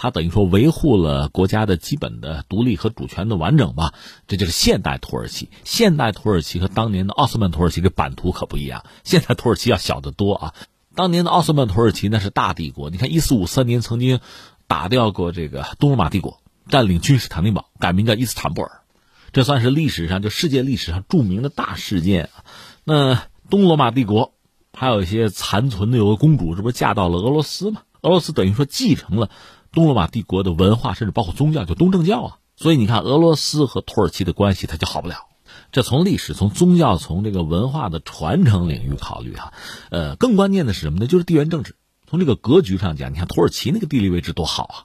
他等于说维护了国家的基本的独立和主权的完整吧，这就是现代土耳其。现代土耳其和当年的奥斯曼土耳其这版图可不一样，现在土耳其要小得多啊。当年的奥斯曼土耳其那是大帝国，你看一四五三年曾经打掉过这个东罗马帝国，占领君士坦丁堡，改名叫伊斯坦布尔，这算是历史上就世界历史上著名的大事件啊。那东罗马帝国还有一些残存的有个公主，这不是嫁到了俄罗斯吗？俄罗斯等于说继承了。东罗马帝国的文化，甚至包括宗教，就东正教啊。所以你看，俄罗斯和土耳其的关系，它就好不了。这从历史、从宗教、从这个文化的传承领域考虑哈，呃，更关键的是什么呢？就是地缘政治。从这个格局上讲，你看土耳其那个地理位置多好啊！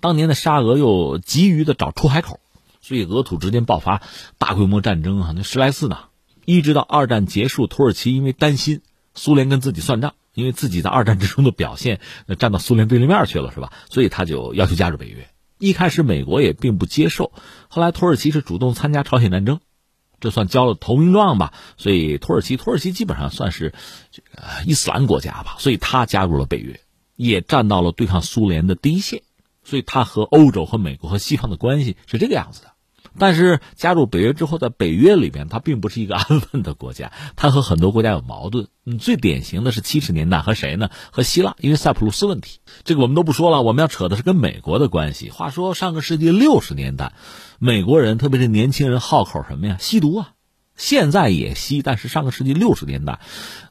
当年的沙俄又急于的找出海口，所以俄土之间爆发大规模战争啊，那十来次呢。一直到二战结束，土耳其因为担心苏联跟自己算账。因为自己在二战之中的表现，那站到苏联对立面去了，是吧？所以他就要求加入北约。一开始美国也并不接受，后来土耳其是主动参加朝鲜战争，这算交了投名状吧？所以土耳其，土耳其基本上算是这个伊斯兰国家吧，所以他加入了北约，也站到了对抗苏联的第一线。所以他和欧洲、和美国、和西方的关系是这个样子的。但是加入北约之后，在北约里边，它并不是一个安稳的国家，<laughs> 它和很多国家有矛盾。嗯，最典型的是七十年代和谁呢？和希腊，因为塞浦路斯问题。这个我们都不说了，我们要扯的是跟美国的关系。话说上个世纪六十年代，美国人特别是年轻人好口什么呀？吸毒啊！现在也吸，但是上个世纪六十年代，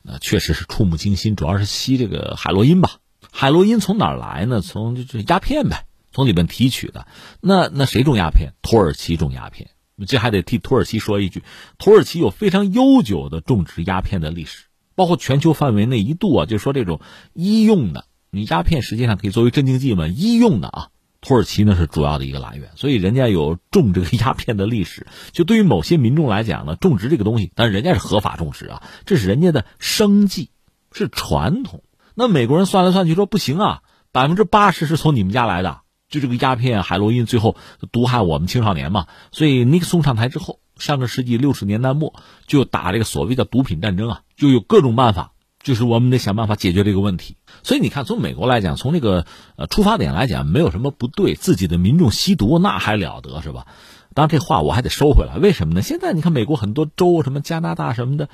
呃，确实是触目惊心，主要是吸这个海洛因吧。海洛因从哪儿来呢？从就是鸦片呗。从里面提取的，那那谁种鸦片？土耳其种鸦片，这还得替土耳其说一句，土耳其有非常悠久的种植鸦片的历史，包括全球范围内一度啊，就说这种医用的，你鸦片实际上可以作为镇静剂嘛，医用的啊，土耳其呢是主要的一个来源，所以人家有种这个鸦片的历史。就对于某些民众来讲呢，种植这个东西，但人家是合法种植啊，这是人家的生计，是传统。那美国人算来算去说不行啊，百分之八十是从你们家来的。就这个鸦片、海洛因，最后毒害我们青少年嘛。所以尼克松上台之后，上个世纪六十年代末就打这个所谓的毒品战争啊，就有各种办法，就是我们得想办法解决这个问题。所以你看，从美国来讲，从这个呃出发点来讲，没有什么不对。自己的民众吸毒那还了得是吧？当然这话我还得收回来，为什么呢？现在你看美国很多州，什么加拿大什么的。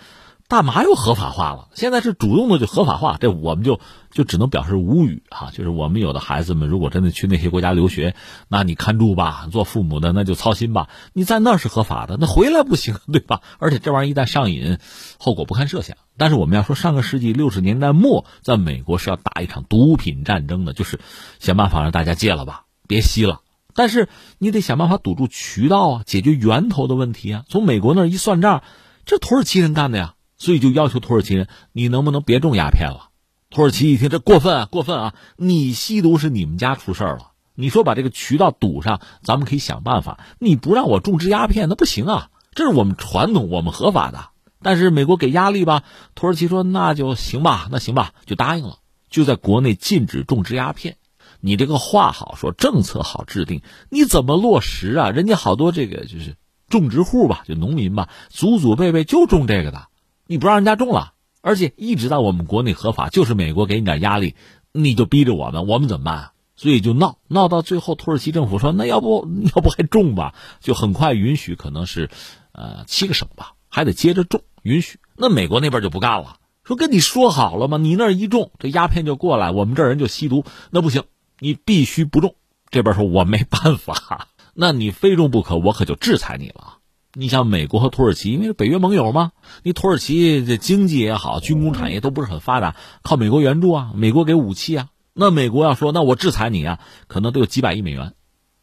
大麻又合法化了，现在是主动的就合法化，这我们就就只能表示无语哈。就是我们有的孩子们，如果真的去那些国家留学，那你看住吧，做父母的那就操心吧。你在那是合法的，那回来不行，<laughs> 对吧？而且这玩意儿一旦上瘾，后果不堪设想。但是我们要说，上个世纪六十年代末，在美国是要打一场毒品战争的，就是想办法让大家戒了吧，别吸了。但是你得想办法堵住渠道啊，解决源头的问题啊。从美国那儿一算账，这土耳其人干的呀。所以就要求土耳其人，你能不能别种鸦片了？土耳其一听这过分啊，过分啊！你吸毒是你们家出事儿了，你说把这个渠道堵上，咱们可以想办法。你不让我种植鸦片，那不行啊！这是我们传统，我们合法的。但是美国给压力吧，土耳其说那就行吧，那行吧，就答应了，就在国内禁止种植鸦片。你这个话好说，政策好制定，你怎么落实啊？人家好多这个就是种植户吧，就农民吧，祖祖辈辈就种这个的。你不让人家种了，而且一直在我们国内合法，就是美国给你点压力，你就逼着我们，我们怎么办？所以就闹闹到最后，土耳其政府说：“那要不要不还种吧？”就很快允许，可能是，呃，七个省吧，还得接着种，允许。那美国那边就不干了，说跟你说好了吗？你那一种，这鸦片就过来，我们这人就吸毒，那不行，你必须不种。这边说我没办法，<laughs> 那你非种不可，我可就制裁你了。你像美国和土耳其，因为北约盟友嘛，你土耳其这经济也好，军工产业都不是很发达，靠美国援助啊，美国给武器啊。那美国要说，那我制裁你啊，可能都有几百亿美元，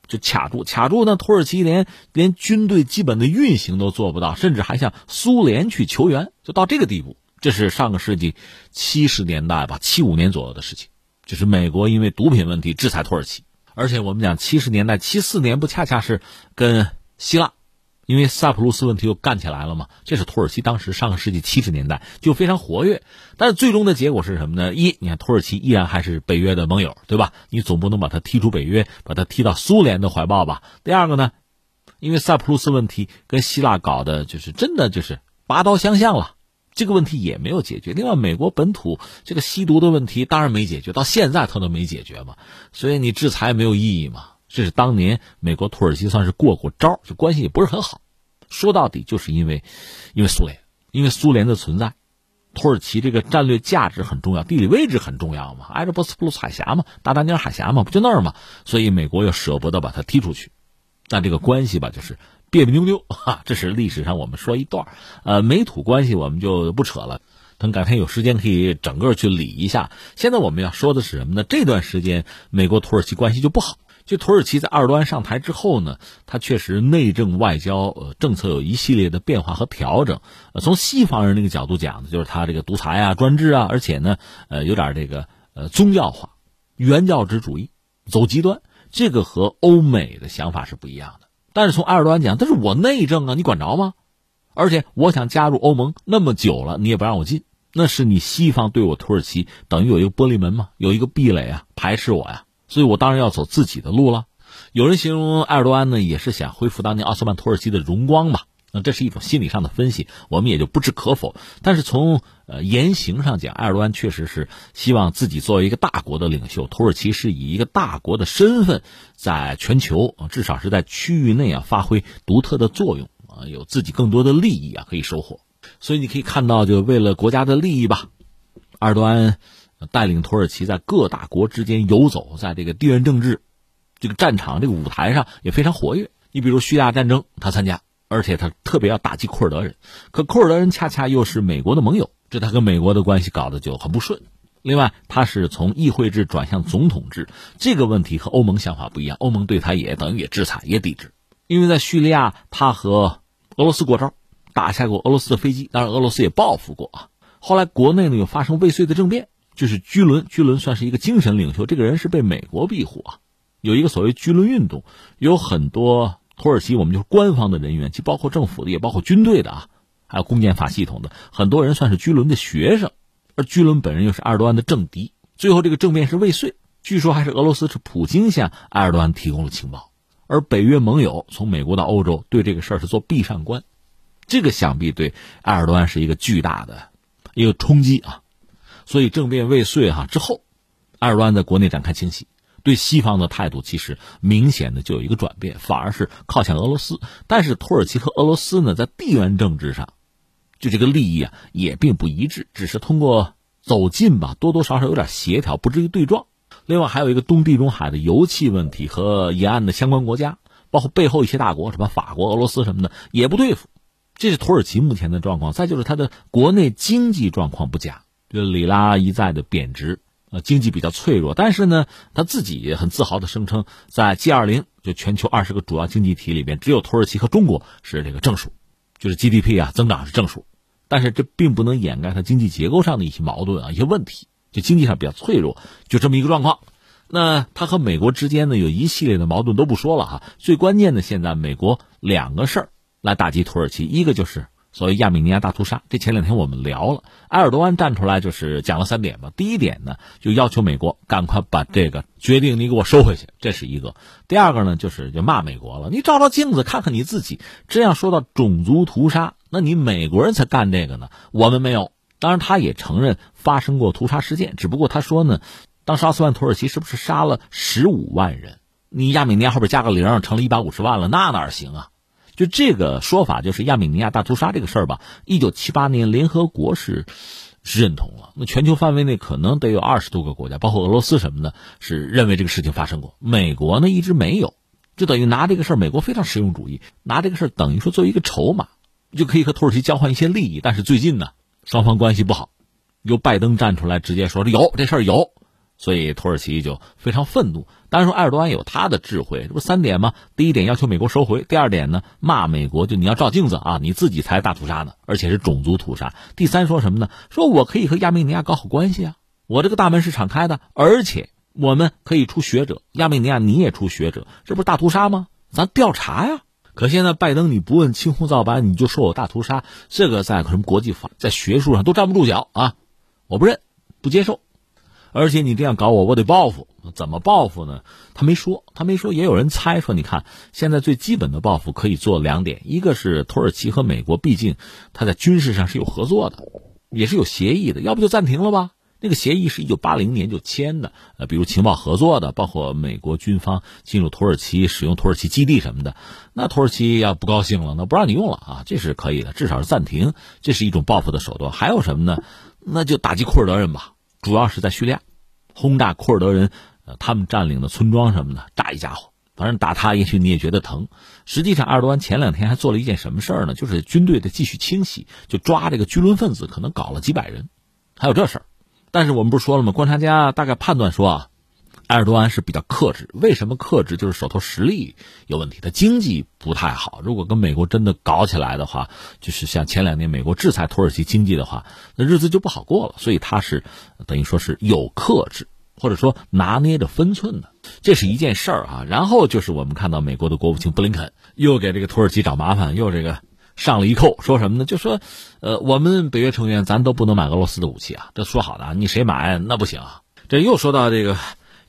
就卡住，卡住。那土耳其连连军队基本的运行都做不到，甚至还向苏联去求援，就到这个地步。这是上个世纪七十年代吧，七五年左右的事情，就是美国因为毒品问题制裁土耳其，而且我们讲七十年代七四年不恰恰是跟希腊，因为塞浦路斯问题又干起来了嘛？这是土耳其当时上个世纪七十年代就非常活跃，但是最终的结果是什么呢？一，你看土耳其依然还是北约的盟友，对吧？你总不能把他踢出北约，把他踢到苏联的怀抱吧？第二个呢，因为塞浦路斯问题跟希腊搞的就是真的就是拔刀相向了。这个问题也没有解决。另外，美国本土这个吸毒的问题当然没解决，到现在他都没解决嘛。所以你制裁没有意义嘛？这是当年美国土耳其算是过过招，就关系也不是很好。说到底，就是因为，因为苏联，因为苏联的存在，土耳其这个战略价值很重要，地理位置很重要嘛，挨着波斯普鲁斯海峡嘛，大丹尼尔海峡嘛，不就那儿嘛？所以美国又舍不得把他踢出去。但这个关系吧，就是。别别扭扭哈，这是历史上我们说一段呃，美土关系我们就不扯了，等改天有时间可以整个去理一下。现在我们要说的是什么呢？这段时间美国土耳其关系就不好。就土耳其在埃尔多安上台之后呢，他确实内政外交呃政策有一系列的变化和调整。呃，从西方人那个角度讲呢，就是他这个独裁啊、专制啊，而且呢，呃，有点这个呃宗教化、原教旨主义，走极端。这个和欧美的想法是不一样的。但是从埃尔多安讲，这是我内政啊，你管着吗？而且我想加入欧盟那么久了，你也不让我进，那是你西方对我土耳其等于有一个玻璃门嘛，有一个壁垒啊，排斥我呀，所以我当然要走自己的路了。有人形容埃尔多安呢，也是想恢复当年奥斯曼土耳其的荣光吧。那这是一种心理上的分析，我们也就不置可否。但是从呃言行上讲，埃尔多安确实是希望自己作为一个大国的领袖，土耳其是以一个大国的身份，在全球至少是在区域内啊发挥独特的作用啊，有自己更多的利益啊可以收获。所以你可以看到，就为了国家的利益吧，埃尔多安带领土耳其在各大国之间游走，在这个地缘政治这个战场这个舞台上也非常活跃。你比如叙利亚战争，他参加。而且他特别要打击库尔德人，可库尔德人恰恰又是美国的盟友，这他跟美国的关系搞得就很不顺。另外，他是从议会制转向总统制，这个问题和欧盟想法不一样，欧盟对他也等于也制裁也抵制。因为在叙利亚，他和俄罗斯过招，打下过俄罗斯的飞机，当然俄罗斯也报复过啊。后来国内呢又发生未遂的政变，就是居伦，居伦算是一个精神领袖，这个人是被美国庇护啊，有一个所谓居伦运动，有很多。土耳其，我们就是官方的人员，既包括政府的，也包括军队的啊，还有公检法系统的，很多人算是居伦的学生，而居伦本人又是埃尔多安的政敌。最后这个政变是未遂，据说还是俄罗斯是普京向埃尔多安提供了情报，而北约盟友从美国到欧洲对这个事儿是做闭上关，这个想必对埃尔多安是一个巨大的一个冲击啊。所以政变未遂哈之后，埃尔多安在国内展开清洗。对西方的态度其实明显的就有一个转变，反而是靠向俄罗斯。但是土耳其和俄罗斯呢，在地缘政治上，就这个利益啊，也并不一致，只是通过走近吧，多多少少有点协调，不至于对撞。另外还有一个东地中海的油气问题和沿岸的相关国家，包括背后一些大国，什么法国、俄罗斯什么的也不对付。这是土耳其目前的状况。再就是它的国内经济状况不佳，就里拉一再的贬值。呃，经济比较脆弱，但是呢，他自己很自豪的声称，在 G 二零就全球二十个主要经济体里边，只有土耳其和中国是这个正数，就是 GDP 啊增长是正数，但是这并不能掩盖它经济结构上的一些矛盾啊一些问题，就经济上比较脆弱，就这么一个状况。那他和美国之间呢有一系列的矛盾都不说了哈，最关键的现在美国两个事儿来打击土耳其，一个就是。所谓亚美尼亚大屠杀，这前两天我们聊了，埃尔多安站出来就是讲了三点吧。第一点呢，就要求美国赶快把这个决定你给我收回去，这是一个；第二个呢，就是就骂美国了，你照照镜子看看你自己。这样说到种族屠杀，那你美国人才干这个呢，我们没有。当然，他也承认发生过屠杀事件，只不过他说呢，当时奥斯曼土耳其是不是杀了十五万人？你亚美尼亚后边加个零，成了一百五十万了，那哪行啊？就这个说法，就是亚美尼亚大屠杀这个事儿吧。一九七八年，联合国是认同了。那全球范围内可能得有二十多个国家，包括俄罗斯什么的，是认为这个事情发生过。美国呢一直没有，就等于拿这个事儿，美国非常实用主义，拿这个事儿等于说作为一个筹码，就可以和土耳其交换一些利益。但是最近呢，双方关系不好，由拜登站出来直接说有这事儿有。所以土耳其就非常愤怒。当然说，埃尔多安有他的智慧，这不三点吗？第一点要求美国收回，第二点呢骂美国，就你要照镜子啊，你自己才是大屠杀呢，而且是种族屠杀。第三说什么呢？说我可以和亚美尼亚搞好关系啊，我这个大门是敞开的，而且我们可以出学者，亚美尼亚你也出学者，这不是大屠杀吗？咱调查呀。可现在拜登你不问青红皂白，你就说我大屠杀，这个在什么国际法，在学术上都站不住脚啊！我不认，不接受。而且你这样搞我，我得报复。怎么报复呢？他没说，他没说。也有人猜说，你看现在最基本的报复可以做两点：一个是土耳其和美国，毕竟他在军事上是有合作的，也是有协议的，要不就暂停了吧？那个协议是一九八零年就签的，呃，比如情报合作的，包括美国军方进入土耳其使用土耳其基地什么的。那土耳其要不高兴了，那不让你用了啊，这是可以的，至少是暂停，这是一种报复的手段。还有什么呢？那就打击库尔德人吧。主要是在叙利亚，轰炸库尔德人，呃，他们占领的村庄什么的，炸一家伙。反正打他，也许你也觉得疼。实际上，埃尔多安前两天还做了一件什么事儿呢？就是军队的继续清洗，就抓这个军伦分子，可能搞了几百人，还有这事儿。但是我们不是说了吗？观察家大概判断说啊。埃尔多安是比较克制，为什么克制？就是手头实力有问题，他经济不太好。如果跟美国真的搞起来的话，就是像前两年美国制裁土耳其经济的话，那日子就不好过了。所以他是等于说是有克制，或者说拿捏着分寸的，这是一件事儿啊。然后就是我们看到美国的国务卿布林肯又给这个土耳其找麻烦，又这个上了一扣，说什么呢？就说，呃，我们北约成员咱都不能买俄罗斯的武器啊，这说好的，你谁买那不行啊。这又说到这个。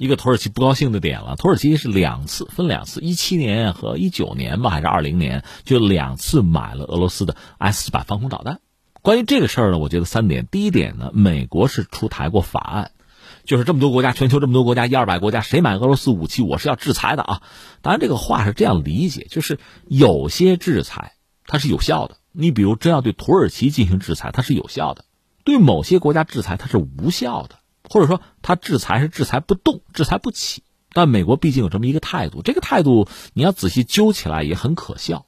一个土耳其不高兴的点了，土耳其是两次分两次，一七年和一九年吧，还是二零年，就两次买了俄罗斯的 S 四百防空导弹。关于这个事儿呢，我觉得三点：第一点呢，美国是出台过法案，就是这么多国家，全球这么多国家，一二百国家，谁买俄罗斯武器，我是要制裁的啊。当然，这个话是这样理解，就是有些制裁它是有效的，你比如真要对土耳其进行制裁，它是有效的；对某些国家制裁，它是无效的。或者说，他制裁是制裁不动、制裁不起，但美国毕竟有这么一个态度，这个态度你要仔细揪起来也很可笑。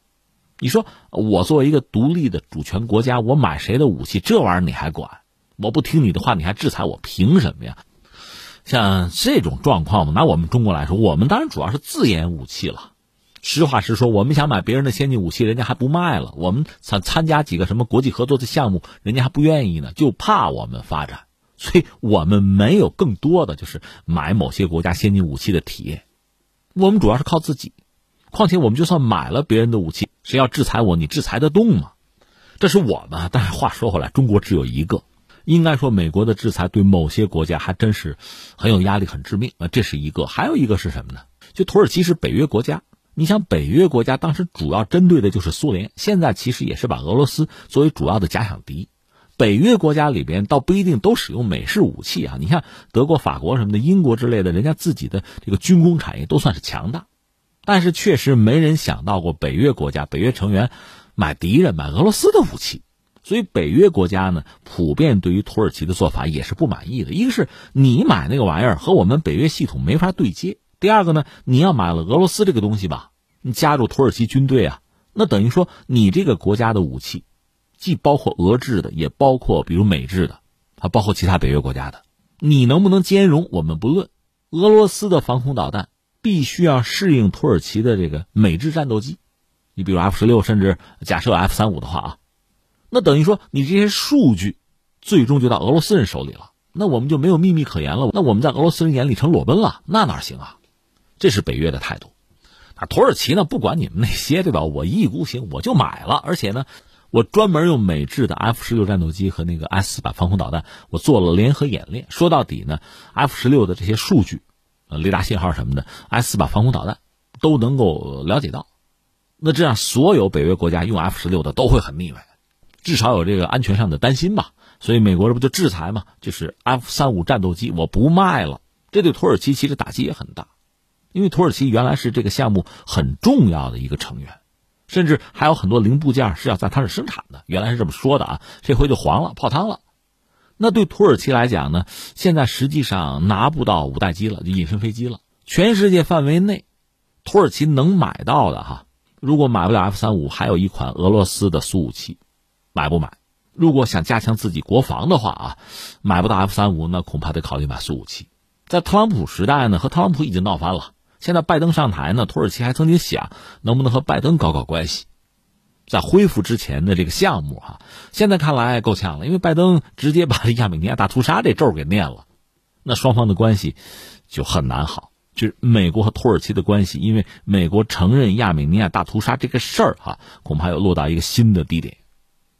你说我作为一个独立的主权国家，我买谁的武器，这玩意儿你还管？我不听你的话，你还制裁我，凭什么呀？像这种状况嘛，拿我们中国来说，我们当然主要是自研武器了。实话实说，我们想买别人的先进武器，人家还不卖了；我们想参加几个什么国际合作的项目，人家还不愿意呢，就怕我们发展。所以我们没有更多的就是买某些国家先进武器的体验，我们主要是靠自己。况且我们就算买了别人的武器，谁要制裁我，你制裁得动吗？这是我们。但是话说回来，中国只有一个。应该说，美国的制裁对某些国家还真是很有压力、很致命啊。这是一个。还有一个是什么呢？就土耳其是北约国家，你想北约国家当时主要针对的就是苏联，现在其实也是把俄罗斯作为主要的假想敌。北约国家里边倒不一定都使用美式武器啊，你看德国、法国什么的，英国之类的，人家自己的这个军工产业都算是强大，但是确实没人想到过北约国家、北约成员买敌人、买俄罗斯的武器，所以北约国家呢，普遍对于土耳其的做法也是不满意的。一个是你买那个玩意儿和我们北约系统没法对接，第二个呢，你要买了俄罗斯这个东西吧，你加入土耳其军队啊，那等于说你这个国家的武器。既包括俄制的，也包括比如美制的，还包括其他北约国家的。你能不能兼容？我们不论。俄罗斯的防空导弹必须要适应土耳其的这个美制战斗机，你比如 F 十六，甚至假设 F 三五的话啊，那等于说你这些数据最终就到俄罗斯人手里了，那我们就没有秘密可言了。那我们在俄罗斯人眼里成裸奔了，那哪行啊？这是北约的态度。那土耳其呢？不管你们那些，对吧？我一意孤行，我就买了，而且呢。我专门用美制的 F 十六战斗机和那个 S 四百防空导弹，我做了联合演练。说到底呢，F 十六的这些数据，呃，雷达信号什么的，S 四百防空导弹都能够了解到。那这样，所有北约国家用 F 十六的都会很腻歪，至少有这个安全上的担心吧。所以美国这不就制裁嘛？就是 F 三五战斗机我不卖了，这对土耳其其实打击也很大，因为土耳其原来是这个项目很重要的一个成员。甚至还有很多零部件是要在它这生产的，原来是这么说的啊，这回就黄了，泡汤了。那对土耳其来讲呢，现在实际上拿不到五代机了，就隐身飞机了。全世界范围内，土耳其能买到的哈，如果买不了 F 三五，还有一款俄罗斯的苏五七，买不买？如果想加强自己国防的话啊，买不到 F 三五，那恐怕得考虑买苏五七。在特朗普时代呢，和特朗普已经闹翻了。现在拜登上台呢，土耳其还曾经想能不能和拜登搞搞关系。在恢复之前的这个项目哈，现在看来够呛了，因为拜登直接把亚美尼亚大屠杀这咒给念了，那双方的关系就很难好。就是美国和土耳其的关系，因为美国承认亚美尼亚大屠杀这个事儿哈，恐怕要落到一个新的低点。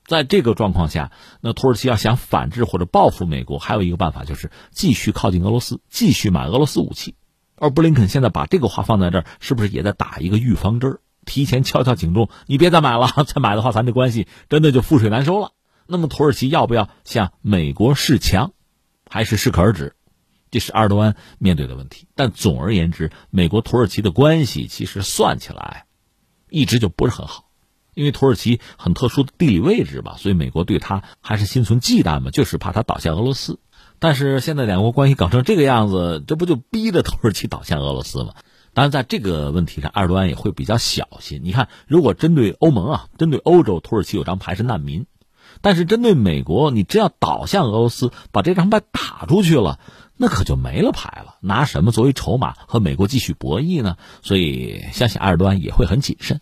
在这个状况下，那土耳其要想反制或者报复美国，还有一个办法就是继续靠近俄罗斯，继续买俄罗斯武器。而布林肯现在把这个话放在这儿，是不是也在打一个预防针儿？提前敲敲警钟，你别再买了，<laughs> 再买的话，咱这关系真的就覆水难收了。那么土耳其要不要向美国示强，还是适可而止？这是埃尔多安面对的问题。但总而言之，美国土耳其的关系其实算起来，一直就不是很好，因为土耳其很特殊的地理位置吧，所以美国对他还是心存忌惮嘛，就是怕他倒向俄罗斯。但是现在两国关系搞成这个样子，这不就逼着土耳其倒向俄罗斯吗？当然，在这个问题上，埃尔多安也会比较小心。你看，如果针对欧盟啊，针对欧洲，土耳其有张牌是难民；但是针对美国，你真要倒向俄罗斯，把这张牌打出去了，那可就没了牌了。拿什么作为筹码和美国继续博弈呢？所以，相信埃尔多安也会很谨慎。